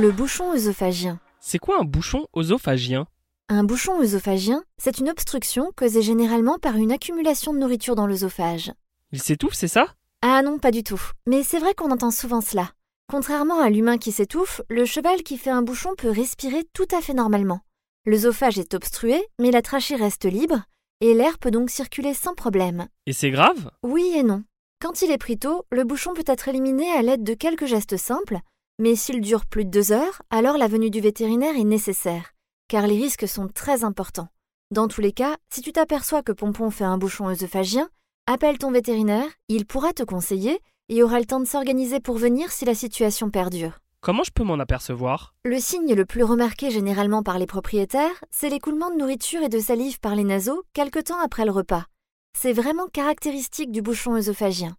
Le bouchon œsophagien. C'est quoi un bouchon œsophagien? Un bouchon œsophagien, c'est une obstruction causée généralement par une accumulation de nourriture dans l'œsophage. Il s'étouffe, c'est ça? Ah non, pas du tout. Mais c'est vrai qu'on entend souvent cela. Contrairement à l'humain qui s'étouffe, le cheval qui fait un bouchon peut respirer tout à fait normalement. L'œsophage est obstrué, mais la trachée reste libre, et l'air peut donc circuler sans problème. Et c'est grave? Oui et non. Quand il est pris tôt, le bouchon peut être éliminé à l'aide de quelques gestes simples, mais s'il dure plus de deux heures, alors la venue du vétérinaire est nécessaire, car les risques sont très importants. Dans tous les cas, si tu t'aperçois que Pompon fait un bouchon œsophagien, appelle ton vétérinaire, il pourra te conseiller et aura le temps de s'organiser pour venir si la situation perdure. Comment je peux m'en apercevoir? Le signe le plus remarqué généralement par les propriétaires, c'est l'écoulement de nourriture et de salive par les naseaux quelque temps après le repas. C'est vraiment caractéristique du bouchon œsophagien.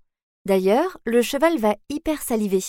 D'ailleurs, le cheval va hyper saliver.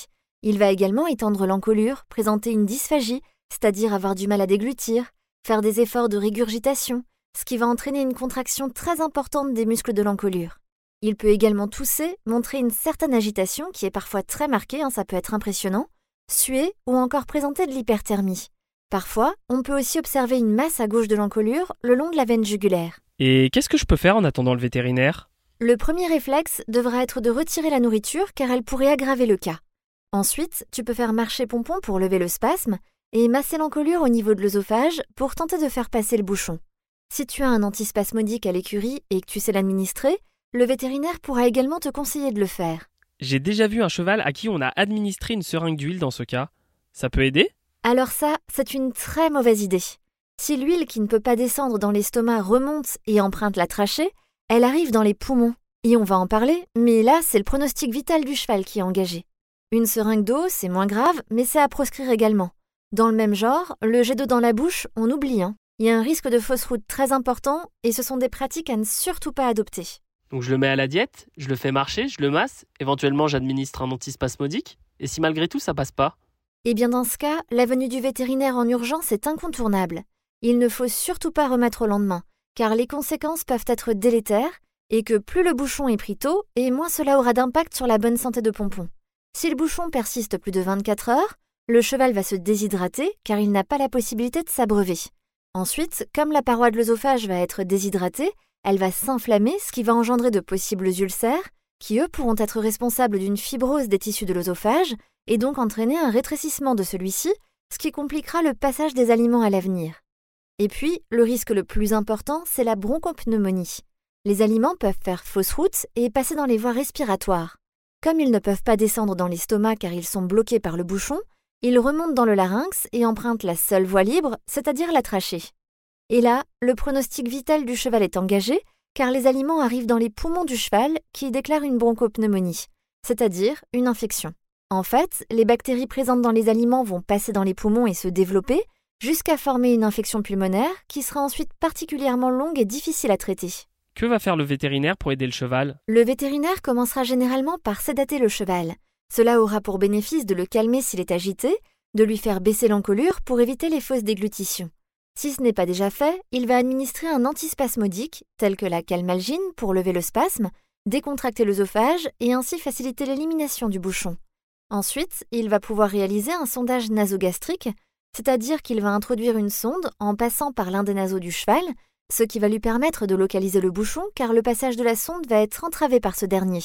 Il va également étendre l'encolure, présenter une dysphagie, c'est-à-dire avoir du mal à déglutir, faire des efforts de régurgitation, ce qui va entraîner une contraction très importante des muscles de l'encolure. Il peut également tousser, montrer une certaine agitation qui est parfois très marquée, hein, ça peut être impressionnant, suer ou encore présenter de l'hyperthermie. Parfois, on peut aussi observer une masse à gauche de l'encolure le long de la veine jugulaire. Et qu'est-ce que je peux faire en attendant le vétérinaire? Le premier réflexe devra être de retirer la nourriture car elle pourrait aggraver le cas. Ensuite, tu peux faire marcher Pompon pour lever le spasme et masser l'encolure au niveau de l'œsophage pour tenter de faire passer le bouchon. Si tu as un antispasmodique à l'écurie et que tu sais l'administrer, le vétérinaire pourra également te conseiller de le faire. J'ai déjà vu un cheval à qui on a administré une seringue d'huile dans ce cas. Ça peut aider? Alors ça, c'est une très mauvaise idée. Si l'huile qui ne peut pas descendre dans l'estomac remonte et emprunte la trachée, elle arrive dans les poumons. Et on va en parler, mais là, c'est le pronostic vital du cheval qui est engagé. Une seringue d'eau, c'est moins grave, mais c'est à proscrire également. Dans le même genre, le jet d'eau dans la bouche, on oublie. Hein. Il y a un risque de fausse route très important et ce sont des pratiques à ne surtout pas adopter. Donc je le mets à la diète, je le fais marcher, je le masse, éventuellement j'administre un antispasmodique, et si malgré tout ça passe pas? Eh bien dans ce cas, la venue du vétérinaire en urgence est incontournable. Il ne faut surtout pas remettre au lendemain, car les conséquences peuvent être délétères, et que plus le bouchon est pris tôt, et moins cela aura d'impact sur la bonne santé de Pompon. Si le bouchon persiste plus de 24 heures, le cheval va se déshydrater car il n'a pas la possibilité de s'abreuver. Ensuite, comme la paroi de l'œsophage va être déshydratée, elle va s'inflammer, ce qui va engendrer de possibles ulcères, qui eux pourront être responsables d'une fibrose des tissus de l'œsophage et donc entraîner un rétrécissement de celui-ci, ce qui compliquera le passage des aliments à l'avenir. Et puis, le risque le plus important, c'est la bronchopneumonie. Les aliments peuvent faire fausse route et passer dans les voies respiratoires. Comme ils ne peuvent pas descendre dans l'estomac car ils sont bloqués par le bouchon, ils remontent dans le larynx et empruntent la seule voie libre, c'est-à-dire la trachée. Et là, le pronostic vital du cheval est engagé car les aliments arrivent dans les poumons du cheval qui déclarent une bronchopneumonie, c'est-à-dire une infection. En fait, les bactéries présentes dans les aliments vont passer dans les poumons et se développer jusqu'à former une infection pulmonaire qui sera ensuite particulièrement longue et difficile à traiter. Que va faire le vétérinaire pour aider le cheval? Le vétérinaire commencera généralement par sédater le cheval. Cela aura pour bénéfice de le calmer s'il est agité, de lui faire baisser l'encolure pour éviter les fausses déglutitions. Si ce n'est pas déjà fait, il va administrer un antispasmodique, tel que la calmalgine pour lever le spasme, décontracter l'œsophage et ainsi faciliter l'élimination du bouchon. Ensuite, il va pouvoir réaliser un sondage nasogastrique, c'est-à-dire qu'il va introduire une sonde en passant par l'un des naseaux du cheval, ce qui va lui permettre de localiser le bouchon car le passage de la sonde va être entravé par ce dernier.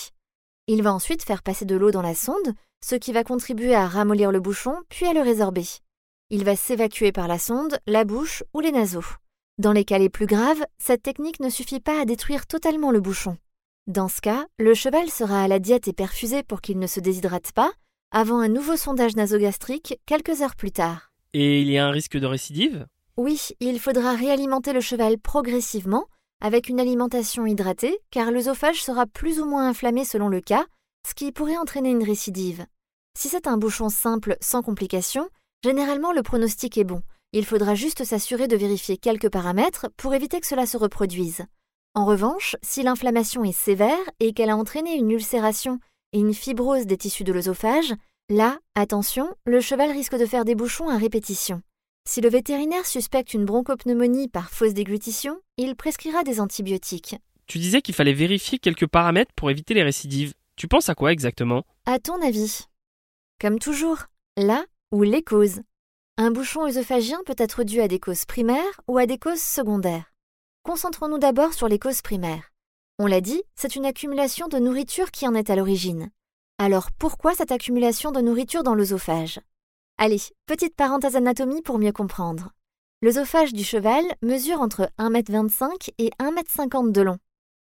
Il va ensuite faire passer de l'eau dans la sonde, ce qui va contribuer à ramollir le bouchon puis à le résorber. Il va s'évacuer par la sonde, la bouche ou les naseaux. Dans les cas les plus graves, cette technique ne suffit pas à détruire totalement le bouchon. Dans ce cas, le cheval sera à la diète et perfusé pour qu'il ne se déshydrate pas, avant un nouveau sondage nasogastrique quelques heures plus tard. Et il y a un risque de récidive? Oui, il faudra réalimenter le cheval progressivement avec une alimentation hydratée, car l'œsophage sera plus ou moins inflammé selon le cas, ce qui pourrait entraîner une récidive. Si c'est un bouchon simple sans complications, généralement le pronostic est bon. Il faudra juste s'assurer de vérifier quelques paramètres pour éviter que cela se reproduise. En revanche, si l'inflammation est sévère et qu'elle a entraîné une ulcération et une fibrose des tissus de l'œsophage, là, attention, le cheval risque de faire des bouchons à répétition. Si le vétérinaire suspecte une bronchopneumonie par fausse déglutition, il prescrira des antibiotiques. Tu disais qu'il fallait vérifier quelques paramètres pour éviter les récidives. Tu penses à quoi exactement? À ton avis? Comme toujours, la ou les causes. Un bouchon œsophagien peut être dû à des causes primaires ou à des causes secondaires. Concentrons-nous d'abord sur les causes primaires. On l'a dit, c'est une accumulation de nourriture qui en est à l'origine. Alors pourquoi cette accumulation de nourriture dans l'œsophage? Allez, petite parenthèse anatomie pour mieux comprendre. L'œsophage du cheval mesure entre 1,25 m et 1,50 m de long.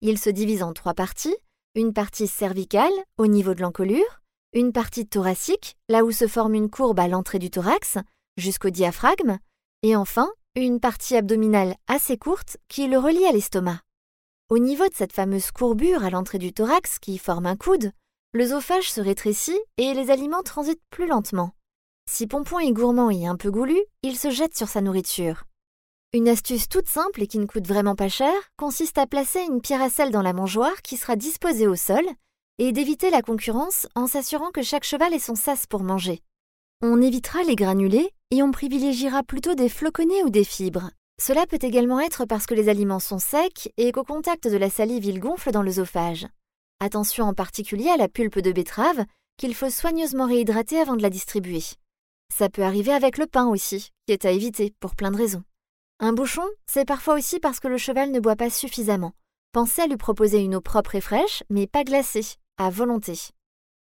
Il se divise en trois parties, une partie cervicale, au niveau de l'encolure, une partie thoracique, là où se forme une courbe à l'entrée du thorax, jusqu'au diaphragme, et enfin une partie abdominale assez courte qui le relie à l'estomac. Au niveau de cette fameuse courbure à l'entrée du thorax qui forme un coude, l'œsophage se rétrécit et les aliments transitent plus lentement. Si Pompon est gourmand et un peu goulu, il se jette sur sa nourriture. Une astuce toute simple et qui ne coûte vraiment pas cher consiste à placer une pierre à sel dans la mangeoire qui sera disposée au sol et d'éviter la concurrence en s'assurant que chaque cheval ait son sas pour manger. On évitera les granulés et on privilégiera plutôt des floconnés ou des fibres. Cela peut également être parce que les aliments sont secs et qu'au contact de la salive ils gonflent dans l'œsophage. Attention en particulier à la pulpe de betterave qu'il faut soigneusement réhydrater avant de la distribuer. Ça peut arriver avec le pain aussi, qui est à éviter pour plein de raisons. Un bouchon, c'est parfois aussi parce que le cheval ne boit pas suffisamment. Pensez à lui proposer une eau propre et fraîche, mais pas glacée, à volonté.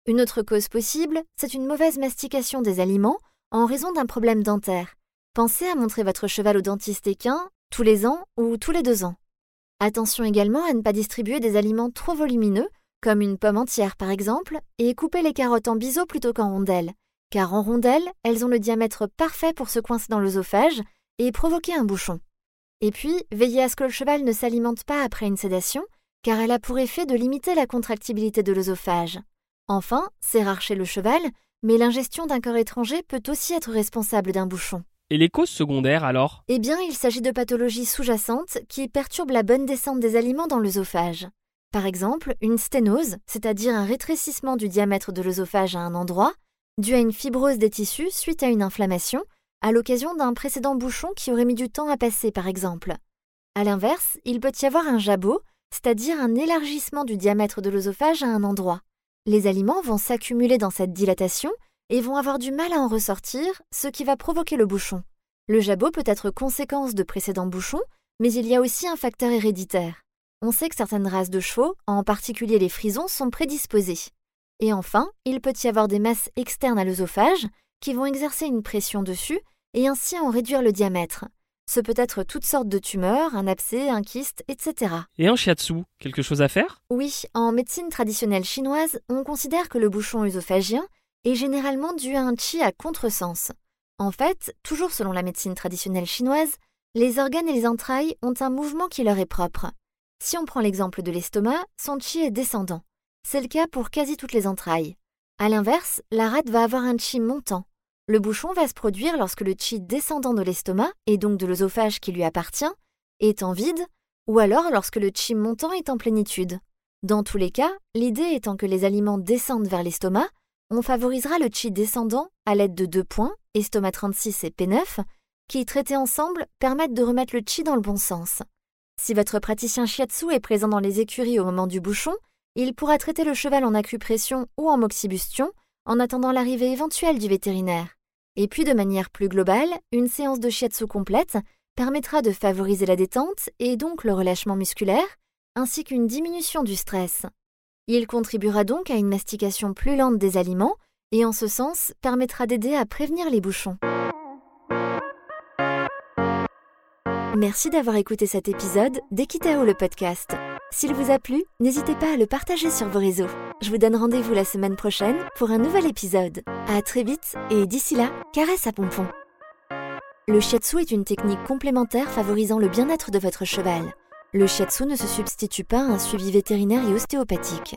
Une autre cause possible, c'est une mauvaise mastication des aliments en raison d'un problème dentaire. Pensez à montrer votre cheval au dentiste équin tous les ans ou tous les deux ans. Attention également à ne pas distribuer des aliments trop volumineux, comme une pomme entière par exemple, et couper les carottes en biseau plutôt qu'en rondelles, car en rondelles, elles ont le diamètre parfait pour se coincer dans l'œsophage et provoquer un bouchon. Et puis, veillez à ce que le cheval ne s'alimente pas après une sédation, car elle a pour effet de limiter la contractibilité de l'œsophage. Enfin, c'est rare chez le cheval, mais l'ingestion d'un corps étranger peut aussi être responsable d'un bouchon. Et les causes secondaires alors? Eh bien, il s'agit de pathologies sous-jacentes qui perturbent la bonne descente des aliments dans l'œsophage. Par exemple, une sténose, c'est-à-dire un rétrécissement du diamètre de l'œsophage à un endroit, dû à une fibrose des tissus suite à une inflammation, à l'occasion d'un précédent bouchon qui aurait mis du temps à passer, par exemple. A l'inverse, il peut y avoir un jabot, c'est-à-dire un élargissement du diamètre de l'œsophage à un endroit. Les aliments vont s'accumuler dans cette dilatation et vont avoir du mal à en ressortir, ce qui va provoquer le bouchon. Le jabot peut être conséquence de précédents bouchons, mais il y a aussi un facteur héréditaire. On sait que certaines races de chevaux, en particulier les frisons, sont prédisposées. Et enfin, il peut y avoir des masses externes à l'œsophage qui vont exercer une pression dessus et ainsi en réduire le diamètre. Ce peut être toutes sortes de tumeurs, un abcès, un kyste, etc. Et en shiatsu, quelque chose à faire? Oui, en médecine traditionnelle chinoise, on considère que le bouchon œsophagien est généralement dû à un chi à contresens. En fait, toujours selon la médecine traditionnelle chinoise, les organes et les entrailles ont un mouvement qui leur est propre. Si on prend l'exemple de l'estomac, son chi est descendant. C'est le cas pour quasi toutes les entrailles. À l'inverse, la rate va avoir un chi montant. Le bouchon va se produire lorsque le chi descendant de l'estomac, et donc de l'œsophage qui lui appartient, est en vide, ou alors lorsque le chi montant est en plénitude. Dans tous les cas, l'idée étant que les aliments descendent vers l'estomac, on favorisera le chi descendant à l'aide de deux points, estomac 36 et P9, qui, traités ensemble, permettent de remettre le chi dans le bon sens. Si votre praticien shiatsu est présent dans les écuries au moment du bouchon, il pourra traiter le cheval en acupression ou en moxibustion en attendant l'arrivée éventuelle du vétérinaire. Et puis de manière plus globale, une séance de shiatsu complète permettra de favoriser la détente et donc le relâchement musculaire, ainsi qu'une diminution du stress. Il contribuera donc à une mastication plus lente des aliments et en ce sens permettra d'aider à prévenir les bouchons. Merci d'avoir écouté cet épisode d'Equitao le podcast. S'il vous a plu, n'hésitez pas à le partager sur vos réseaux. Je vous donne rendez-vous la semaine prochaine pour un nouvel épisode. À très vite et d'ici là, caresse à pompon. Le shiatsu est une technique complémentaire favorisant le bien-être de votre cheval. Le shiatsu ne se substitue pas à un suivi vétérinaire et ostéopathique.